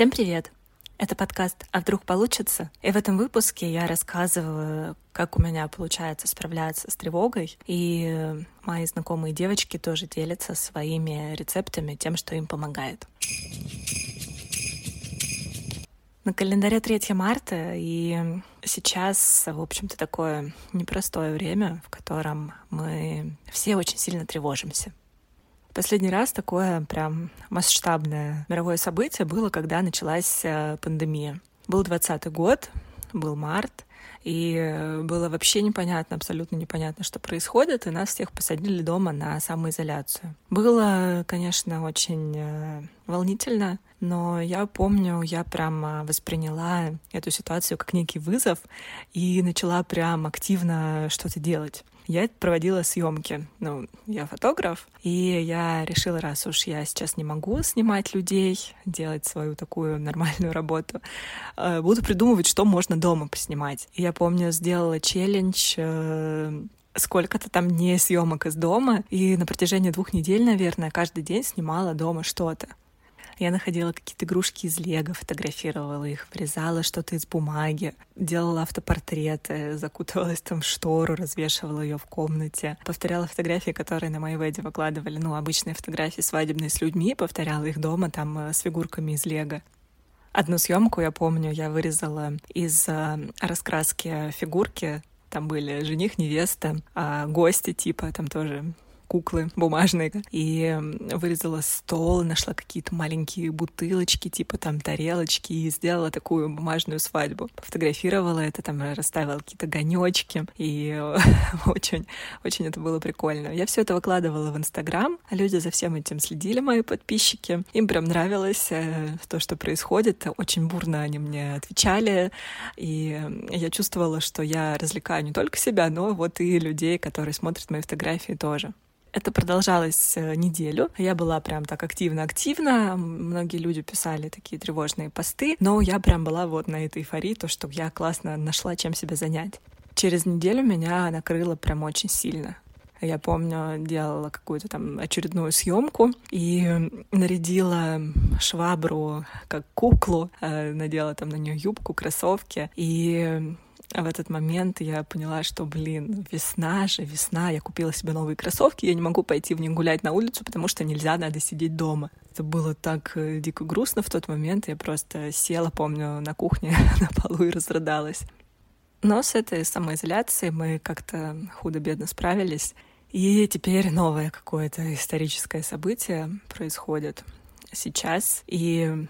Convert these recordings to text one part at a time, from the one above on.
Всем привет! Это подкаст «А вдруг получится?». И в этом выпуске я рассказываю, как у меня получается справляться с тревогой. И мои знакомые девочки тоже делятся своими рецептами, тем, что им помогает. На календаре 3 марта, и сейчас, в общем-то, такое непростое время, в котором мы все очень сильно тревожимся. Последний раз такое прям масштабное мировое событие было, когда началась э, пандемия. Был двадцатый год, был март, и было вообще непонятно, абсолютно непонятно, что происходит, и нас всех посадили дома на самоизоляцию. Было, конечно, очень э, волнительно, но я помню, я прям восприняла эту ситуацию как некий вызов и начала прям активно что-то делать я проводила съемки. Ну, я фотограф, и я решила, раз уж я сейчас не могу снимать людей, делать свою такую нормальную работу, э, буду придумывать, что можно дома поснимать. Я помню, сделала челлендж э, сколько-то там дней съемок из дома, и на протяжении двух недель, наверное, каждый день снимала дома что-то. Я находила какие-то игрушки из лего, фотографировала их, вырезала что-то из бумаги, делала автопортреты, закутывалась там в штору, развешивала ее в комнате, повторяла фотографии, которые на моей веде выкладывали, ну, обычные фотографии свадебные с людьми, повторяла их дома там э, с фигурками из лего. Одну съемку я помню, я вырезала из э, раскраски фигурки. Там были жених, невеста, а гости типа, там тоже куклы бумажные. И вырезала стол, нашла какие-то маленькие бутылочки, типа там тарелочки, и сделала такую бумажную свадьбу. Фотографировала это, там расставила какие-то гонечки, и очень, очень это было прикольно. Я все это выкладывала в Инстаграм, а люди за всем этим следили, мои подписчики. Им прям нравилось э, то, что происходит. Очень бурно они мне отвечали, и я чувствовала, что я развлекаю не только себя, но вот и людей, которые смотрят мои фотографии тоже. Это продолжалось э, неделю. Я была прям так активно-активно. Многие люди писали такие тревожные посты, но я прям была вот на этой эйфории, то, что я классно нашла, чем себя занять. Через неделю меня накрыло прям очень сильно. Я помню, делала какую-то там очередную съемку и нарядила швабру как куклу, э, надела там на нее юбку, кроссовки и а в этот момент я поняла, что, блин, весна же, весна, я купила себе новые кроссовки, я не могу пойти в них гулять на улицу, потому что нельзя, надо сидеть дома. Это было так э, дико грустно в тот момент, я просто села, помню, на кухне на полу и разрыдалась. Но с этой самоизоляцией мы как-то худо-бедно справились. И теперь новое какое-то историческое событие происходит сейчас. И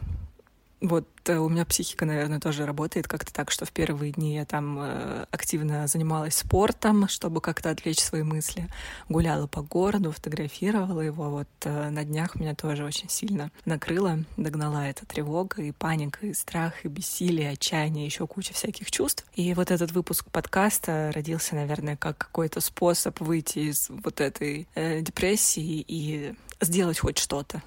вот э, у меня психика, наверное, тоже работает как-то так, что в первые дни я там э, активно занималась спортом, чтобы как-то отвлечь свои мысли, гуляла по городу, фотографировала его. Вот э, на днях меня тоже очень сильно накрыло, догнала эта тревога и паника, и страх, и бессилие, и отчаяние, еще куча всяких чувств. И вот этот выпуск подкаста родился, наверное, как какой-то способ выйти из вот этой э, депрессии и сделать хоть что-то.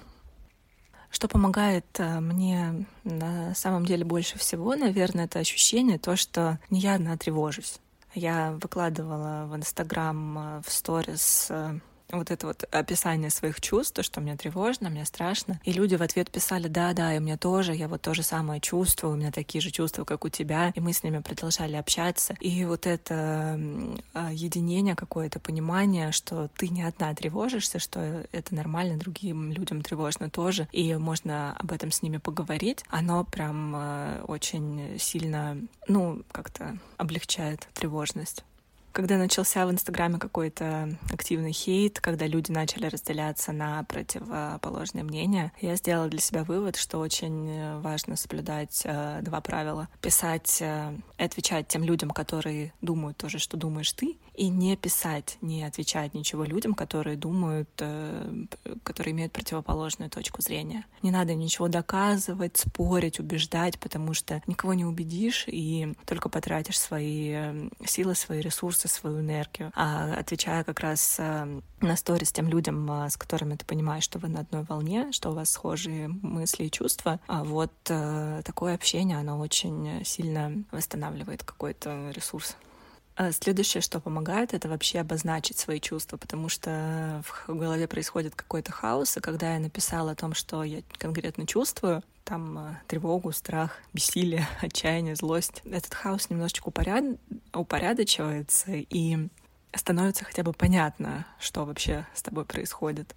Что помогает э, мне на самом деле больше всего, наверное, это ощущение, то, что не я одна тревожусь. Я выкладывала в Инстаграм, э, в сторис э, вот это вот описание своих чувств, то, что мне тревожно, мне страшно. И люди в ответ писали, да-да, и мне тоже, я вот то же самое чувствую, у меня такие же чувства, как у тебя. И мы с ними продолжали общаться. И вот это а, единение какое-то, понимание, что ты не одна тревожишься, что это нормально, другим людям тревожно тоже, и можно об этом с ними поговорить, оно прям а, очень сильно, ну, как-то облегчает тревожность. Когда начался в Инстаграме какой-то активный хейт, когда люди начали разделяться на противоположные мнения, я сделала для себя вывод, что очень важно соблюдать э, два правила. Писать э, отвечать тем людям, которые думают тоже, что думаешь ты, и не писать, не отвечать ничего людям, которые думают, э, которые имеют противоположную точку зрения. Не надо ничего доказывать, спорить, убеждать, потому что никого не убедишь и только потратишь свои э, силы, свои ресурсы ресурсы, свою энергию, а отвечая как раз э, на сторис тем людям, э, с которыми ты понимаешь, что вы на одной волне, что у вас схожие мысли и чувства, а вот э, такое общение, оно очень сильно восстанавливает какой-то ресурс. А следующее, что помогает, это вообще обозначить свои чувства, потому что в голове происходит какой-то хаос, и когда я написала о том, что я конкретно чувствую, там э, тревогу, страх, бессилие, отчаяние, злость. Этот хаос немножечко упоряд... упорядочивается, и становится хотя бы понятно, что вообще с тобой происходит.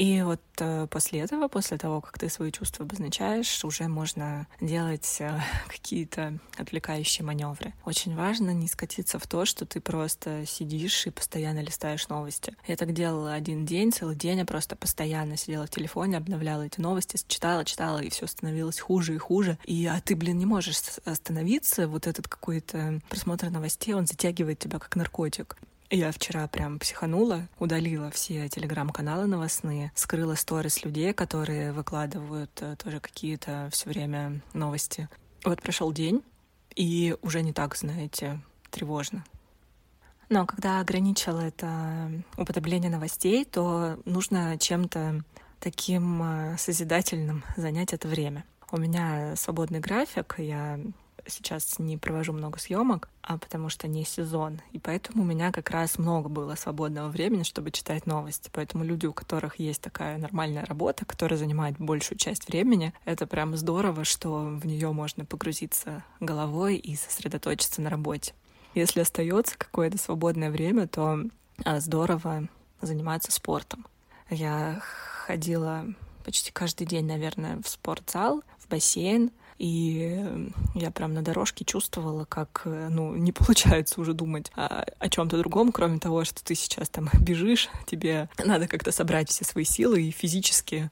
И вот э, после этого, после того, как ты свои чувства обозначаешь, уже можно делать э, какие-то отвлекающие маневры. Очень важно не скатиться в то, что ты просто сидишь и постоянно листаешь новости. Я так делала один день, целый день, я просто постоянно сидела в телефоне, обновляла эти новости, читала, читала, и все становилось хуже и хуже. И а ты, блин, не можешь остановиться. Вот этот какой-то просмотр новостей, он затягивает тебя как наркотик. Я вчера прям психанула, удалила все телеграм-каналы новостные, скрыла сторис людей, которые выкладывают э, тоже какие-то все время новости. Вот прошел день, и уже не так, знаете, тревожно. Но когда ограничила это употребление новостей, то нужно чем-то таким э, созидательным занять это время. У меня свободный график, я сейчас не провожу много съемок, а потому что не сезон. И поэтому у меня как раз много было свободного времени, чтобы читать новости. Поэтому люди, у которых есть такая нормальная работа, которая занимает большую часть времени, это прям здорово, что в нее можно погрузиться головой и сосредоточиться на работе. Если остается какое-то свободное время, то а, здорово заниматься спортом. Я ходила почти каждый день, наверное, в спортзал, в бассейн, и я прям на дорожке чувствовала, как, э, ну, не получается уже думать о, о чем-то другом, кроме того, что ты сейчас там бежишь, тебе надо как-то собрать все свои силы и физически,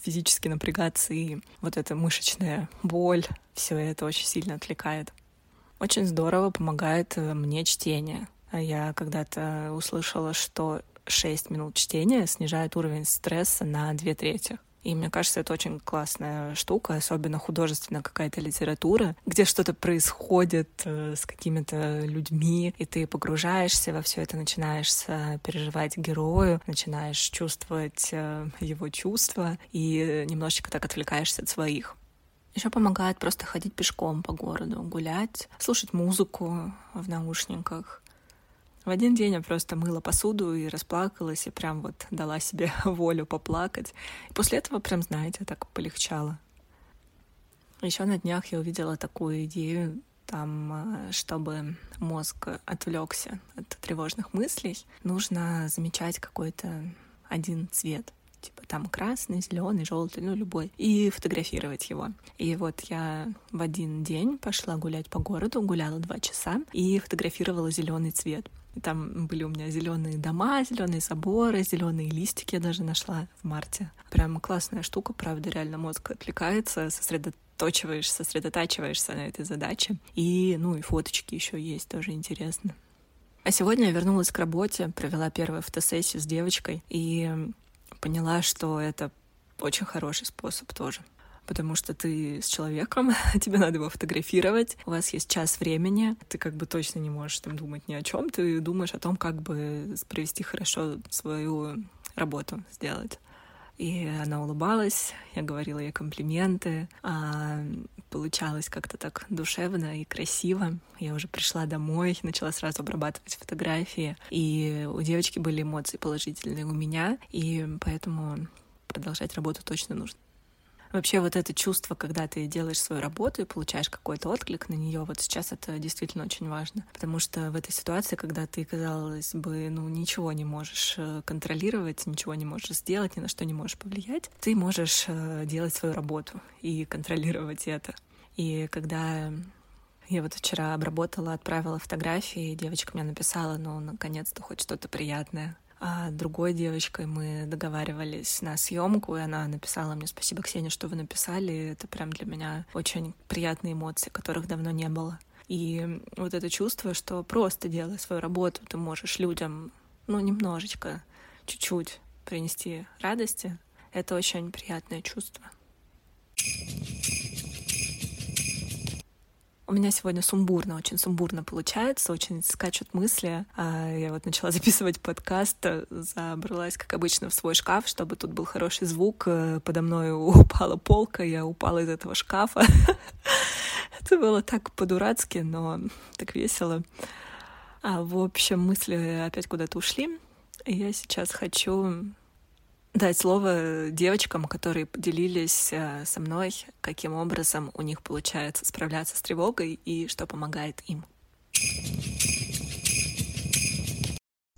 физически напрягаться, и вот эта мышечная боль, все это очень сильно отвлекает. Очень здорово помогает э, мне чтение. Я когда-то услышала, что 6 минут чтения снижает уровень стресса на две трети. И мне кажется, это очень классная штука, особенно художественная какая-то литература, где что-то происходит э, с какими-то людьми, и ты погружаешься во все это, начинаешь переживать герою, начинаешь чувствовать э, его чувства и немножечко так отвлекаешься от своих. Еще помогает просто ходить пешком по городу, гулять, слушать музыку в наушниках, в один день я просто мыла посуду и расплакалась, и прям вот дала себе волю поплакать. И после этого прям, знаете, так полегчало. Еще на днях я увидела такую идею, там, э, чтобы мозг отвлекся от тревожных мыслей, нужно замечать какой-то один цвет типа там красный, зеленый, желтый, ну любой, и фотографировать его. И вот я в один день пошла гулять по городу, гуляла два часа и фотографировала зеленый цвет. Там были у меня зеленые дома, зеленые заборы, зеленые листики я даже нашла в марте. Прям классная штука, правда, реально мозг отвлекается, сосредоточиваешь, сосредотачиваешься на этой задаче. И, ну, и фоточки еще есть, тоже интересно. А сегодня я вернулась к работе, провела первую фотосессию с девочкой и поняла, что это очень хороший способ тоже потому что ты с человеком, тебе надо его фотографировать, у вас есть час времени, ты как бы точно не можешь там думать ни о чем, ты думаешь о том, как бы провести хорошо свою работу сделать. И она улыбалась, я говорила ей комплименты, а получалось как-то так душевно и красиво. Я уже пришла домой, начала сразу обрабатывать фотографии, и у девочки были эмоции положительные у меня, и поэтому продолжать работу точно нужно. Вообще вот это чувство, когда ты делаешь свою работу и получаешь какой-то отклик на нее, вот сейчас это действительно очень важно. Потому что в этой ситуации, когда ты, казалось бы, ну ничего не можешь э, контролировать, ничего не можешь сделать, ни на что не можешь повлиять, ты можешь э, делать свою работу и контролировать это. И когда я вот вчера обработала, отправила фотографии, девочка мне написала, ну, наконец-то хоть что-то приятное. А другой девочкой мы договаривались на съемку, и она написала мне «Спасибо, Ксения, что вы написали». Это прям для меня очень приятные эмоции, которых давно не было. И вот это чувство, что просто делая свою работу, ты можешь людям, ну, немножечко, чуть-чуть принести радости, это очень приятное чувство. У меня сегодня сумбурно, очень сумбурно получается, очень скачут мысли. А я вот начала записывать подкаст, забралась, как обычно, в свой шкаф, чтобы тут был хороший звук. Подо мной упала полка, я упала из этого шкафа. Это было так по-дурацки, но так весело. А, в общем, мысли опять куда-то ушли. Я сейчас хочу дать слово девочкам, которые поделились э, со мной, каким образом у них получается справляться с тревогой и что помогает им.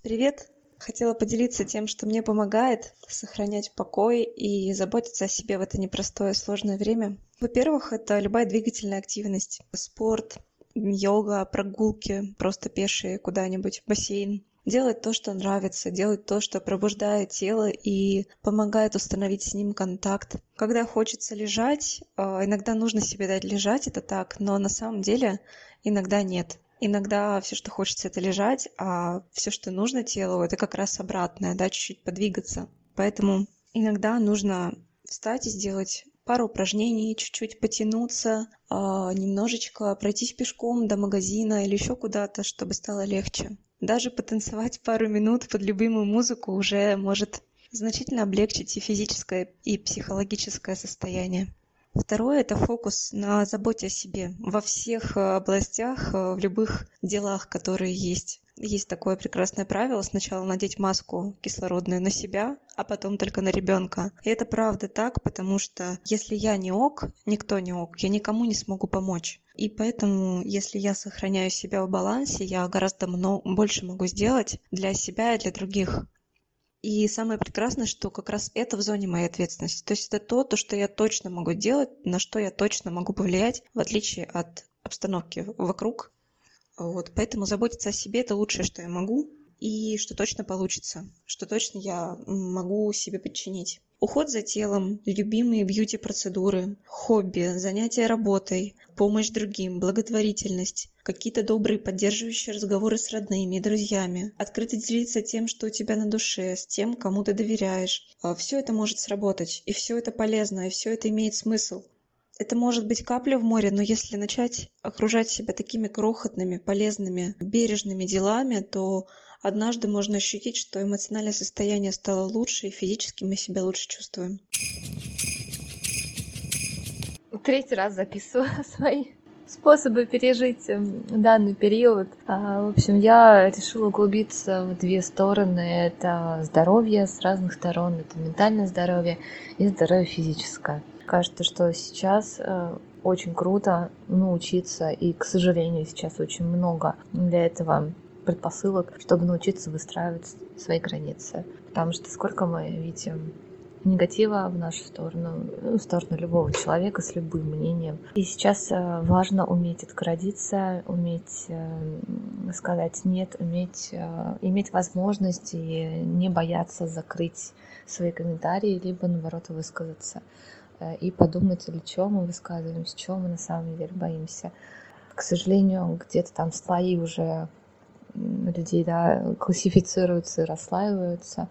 Привет! Хотела поделиться тем, что мне помогает сохранять покой и заботиться о себе в это непростое сложное время. Во-первых, это любая двигательная активность. Спорт, йога, прогулки, просто пешие куда-нибудь, бассейн. Делать то, что нравится, делать то, что пробуждает тело и помогает установить с ним контакт. Когда хочется лежать, а, иногда нужно себе дать лежать, это так, но на самом деле иногда нет. Иногда все, что хочется, это лежать, а все, что нужно телу, это как раз обратное, да, чуть-чуть подвигаться. Поэтому иногда нужно встать и сделать пару упражнений, чуть-чуть потянуться, а, немножечко пройтись пешком до магазина или еще куда-то, чтобы стало легче. Даже потанцевать пару минут под любимую музыку уже может значительно облегчить и физическое, и психологическое состояние. Второе – это фокус на заботе о себе во всех э, областях, э, в любых делах, которые есть. Есть такое прекрасное правило – сначала надеть маску кислородную на себя, а потом только на ребенка. И это правда так, потому что если я не ок, никто не ок, я никому не смогу помочь. И поэтому, если я сохраняю себя в балансе, я гораздо много, больше могу сделать для себя и для других. И самое прекрасное, что как раз это в зоне моей ответственности. То есть это то, то, что я точно могу делать, на что я точно могу повлиять, в отличие от обстановки вокруг. Вот. Поэтому заботиться о себе – это лучшее, что я могу, и что точно получится, что точно я могу себе подчинить. Уход за телом, любимые бьюти-процедуры, хобби, занятия работой, помощь другим, благотворительность, какие-то добрые поддерживающие разговоры с родными и друзьями, открыто делиться тем, что у тебя на душе, с тем, кому ты доверяешь. А, все это может сработать, и все это полезно, и все это имеет смысл. Это может быть капля в море, но если начать окружать себя такими крохотными, полезными, бережными делами, то однажды можно ощутить, что эмоциональное состояние стало лучше, и физически мы себя лучше чувствуем. Третий раз записываю свои способы пережить эм, данный период. А, в общем, я решила углубиться в две стороны. Это здоровье с разных сторон, это ментальное здоровье и здоровье физическое. Кажется, что сейчас э, очень круто научиться, и, к сожалению, сейчас очень много для этого предпосылок, чтобы научиться выстраивать свои границы. Потому что сколько мы видим негатива в нашу сторону, ну, в сторону любого человека с любым мнением. И сейчас э, важно уметь отгородиться, уметь э, сказать нет, уметь э, иметь возможность и не бояться закрыть свои комментарии, либо наоборот высказаться и подумать, для чего мы высказываемся, чего мы на самом деле боимся. К сожалению, где-то там слои уже людей да, классифицируются и расслаиваются,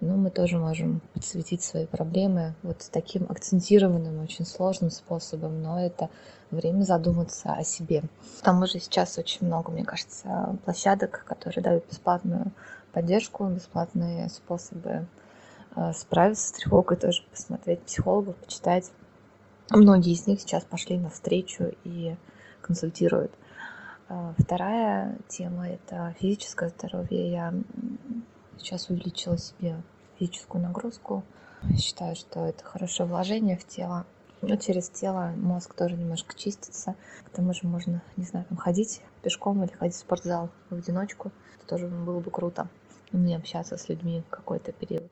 но мы тоже можем подсветить свои проблемы вот таким акцентированным, очень сложным способом, но это время задуматься о себе. К тому же сейчас очень много, мне кажется, площадок, которые дают бесплатную поддержку, бесплатные способы э, справиться с тревогой, тоже посмотреть психологов, почитать. Многие из них сейчас пошли навстречу и консультируют. А, вторая тема – это физическое здоровье. Я сейчас увеличила себе физическую нагрузку. Считаю, что это хорошее вложение в тело. Но через тело мозг тоже немножко чистится. К тому же можно, не знаю, там ходить пешком или ходить в спортзал в одиночку. Это тоже было бы круто. Не общаться с людьми какой-то период.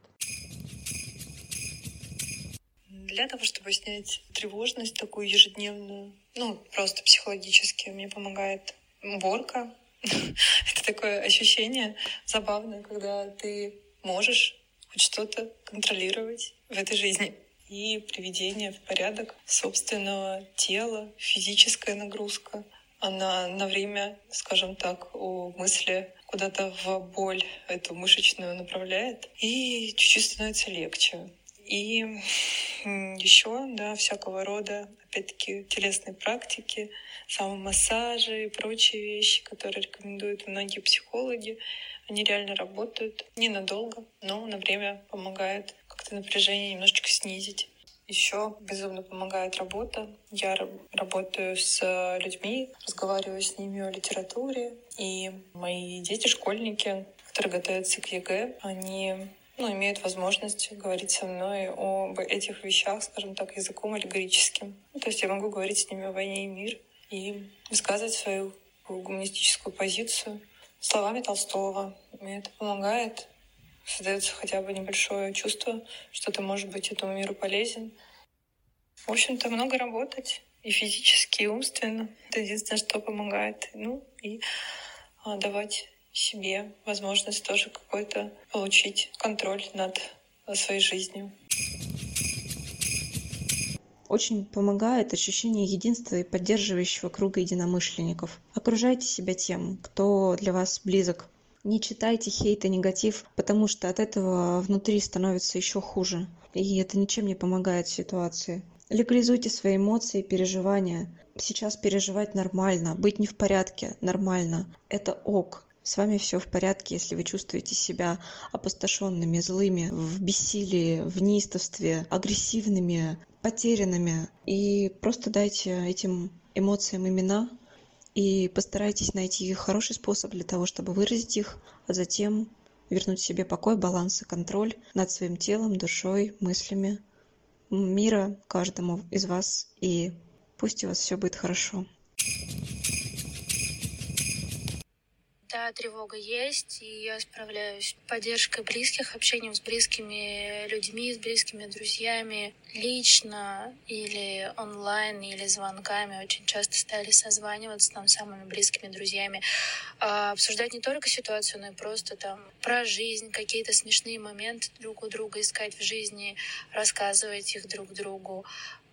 Для того, чтобы снять тревожность такую ежедневную, ну, просто психологически, мне помогает уборка. Это такое ощущение забавное, когда ты можешь хоть что-то контролировать в этой жизни. И приведение в порядок собственного тела, физическая нагрузка. Она на время, скажем так, у мысли куда-то в боль эту мышечную направляет, и чуть-чуть становится легче. И еще, да, всякого рода, опять-таки, телесные практики, самомассажи и прочие вещи, которые рекомендуют многие психологи. Они реально работают ненадолго, но на время помогают как-то напряжение немножечко снизить. Еще безумно помогает работа. Я работаю с людьми, разговариваю с ними о литературе. И мои дети, школьники, которые готовятся к ЕГЭ, они ну, имеют возможность говорить со мной об этих вещах, скажем так, языком аллегорическим. Ну, то есть я могу говорить с ними о войне и мир и высказывать свою гуманистическую позицию словами Толстого. Мне это помогает. Создается хотя бы небольшое чувство, что ты можешь быть этому миру полезен. В общем-то, много работать и физически, и умственно. Это единственное, что помогает. Ну, и а, давать себе возможность тоже какой-то получить контроль над своей жизнью. Очень помогает ощущение единства и поддерживающего круга единомышленников. Окружайте себя тем, кто для вас близок. Не читайте хейт и негатив, потому что от этого внутри становится еще хуже. И это ничем не помогает ситуации. Легализуйте свои эмоции и переживания. Сейчас переживать нормально, быть не в порядке нормально. Это ок. С вами все в порядке, если вы чувствуете себя опустошенными, злыми, в бессилии, в неистовстве, агрессивными, потерянными. И просто дайте этим эмоциям имена и постарайтесь найти хороший способ для того, чтобы выразить их, а затем вернуть себе покой, баланс и контроль над своим телом, душой, мыслями мира каждому из вас, и пусть у вас все будет хорошо. Да, тревога есть, и я справляюсь поддержкой близких, общением с близкими людьми, с близкими друзьями, лично или онлайн, или звонками. Очень часто стали созваниваться там с самыми близкими друзьями, а обсуждать не только ситуацию, но и просто там про жизнь, какие-то смешные моменты друг у друга искать в жизни, рассказывать их друг другу,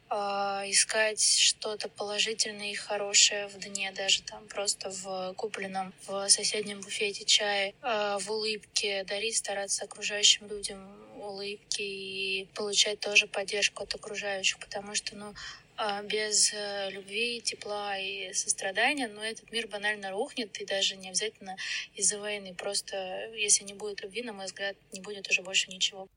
искать что-то положительное и хорошее в дне, даже там просто в купленном в соседнем буфете чае, а, в улыбке, дарить, стараться окружающим людям улыбки и получать тоже поддержку от окружающих, потому что, ну, а, без э, любви, тепла и сострадания, но этот мир банально рухнет, и даже не обязательно из-за войны. Просто если не будет любви, на мой взгляд, не будет уже больше ничего.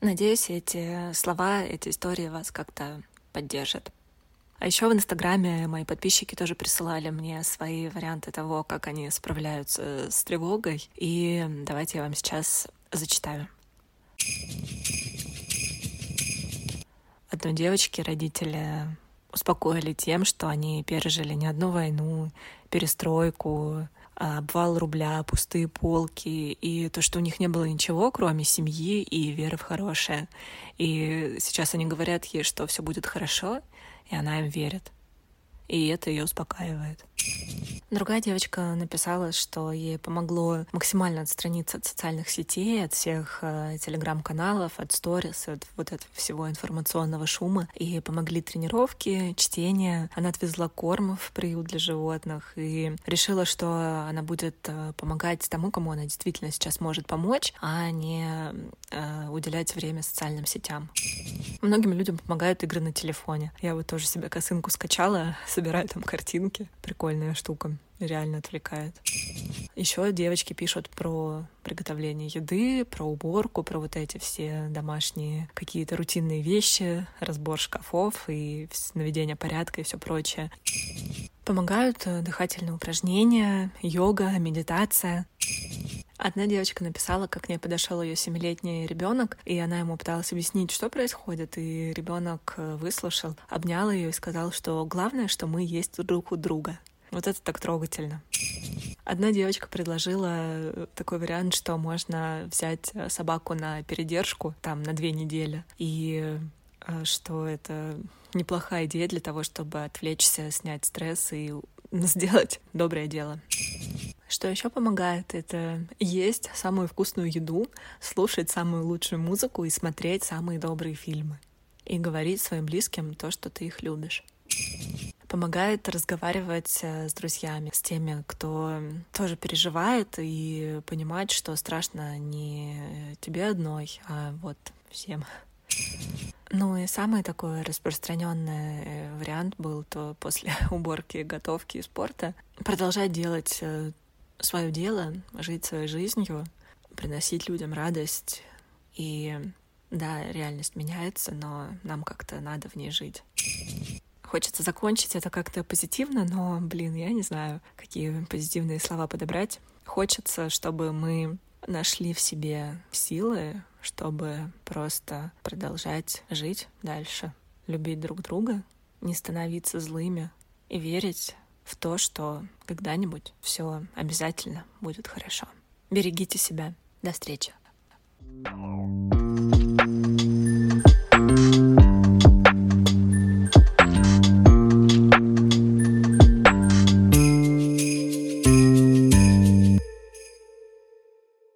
Надеюсь, эти слова, эти истории вас как-то поддержат. А еще в Инстаграме мои подписчики тоже присылали мне свои варианты того, как они справляются с тревогой. И давайте я вам сейчас зачитаю. Одной девочке родители успокоили тем, что они пережили не одну войну, перестройку, обвал рубля, пустые полки, и то, что у них не было ничего, кроме семьи и веры в хорошее. И сейчас они говорят ей, что все будет хорошо, и она им верит. И это ее успокаивает. Другая девочка написала, что ей помогло максимально отстраниться от социальных сетей, от всех э, телеграм-каналов, от сторис, от вот этого всего информационного шума. И помогли тренировки, чтение. Она отвезла корм в приют для животных и решила, что она будет э, помогать тому, кому она действительно сейчас может помочь, а не э, уделять время социальным сетям. Многим людям помогают игры на телефоне. Я вот тоже себе косынку скачала, собираю там картинки. Прикольная штука реально отвлекает. Еще девочки пишут про приготовление еды, про уборку, про вот эти все домашние какие-то рутинные вещи, разбор шкафов и наведение порядка и все прочее. Помогают э, дыхательные упражнения, йога, медитация. Одна девочка написала, как к ней подошел ее семилетний ребенок, и она ему пыталась объяснить, что происходит, и ребенок э, выслушал, обнял ее и сказал, что главное, что мы есть друг у друга. Вот это так трогательно. Одна девочка предложила э, такой вариант, что можно взять э, собаку на передержку там на две недели, и э, что это неплохая идея для того, чтобы отвлечься, снять стресс и сделать доброе дело. Что еще помогает, это есть самую вкусную еду, слушать самую лучшую музыку и смотреть самые добрые фильмы. И говорить своим близким то, что ты их любишь помогает разговаривать э, с друзьями, с теми, кто тоже переживает и понимать, что страшно не тебе одной, а вот всем. Ну и самый такой распространенный э, вариант был то после уборки, готовки и спорта продолжать делать э, свое дело, жить своей жизнью, приносить людям радость. И да, реальность меняется, но нам как-то надо в ней жить. Хочется закончить это как-то позитивно, но, блин, я не знаю, какие позитивные слова подобрать. Хочется, чтобы мы нашли в себе силы, чтобы просто продолжать жить дальше, любить друг друга, не становиться злыми и верить в то, что когда-нибудь все обязательно будет хорошо. Берегите себя. До встречи.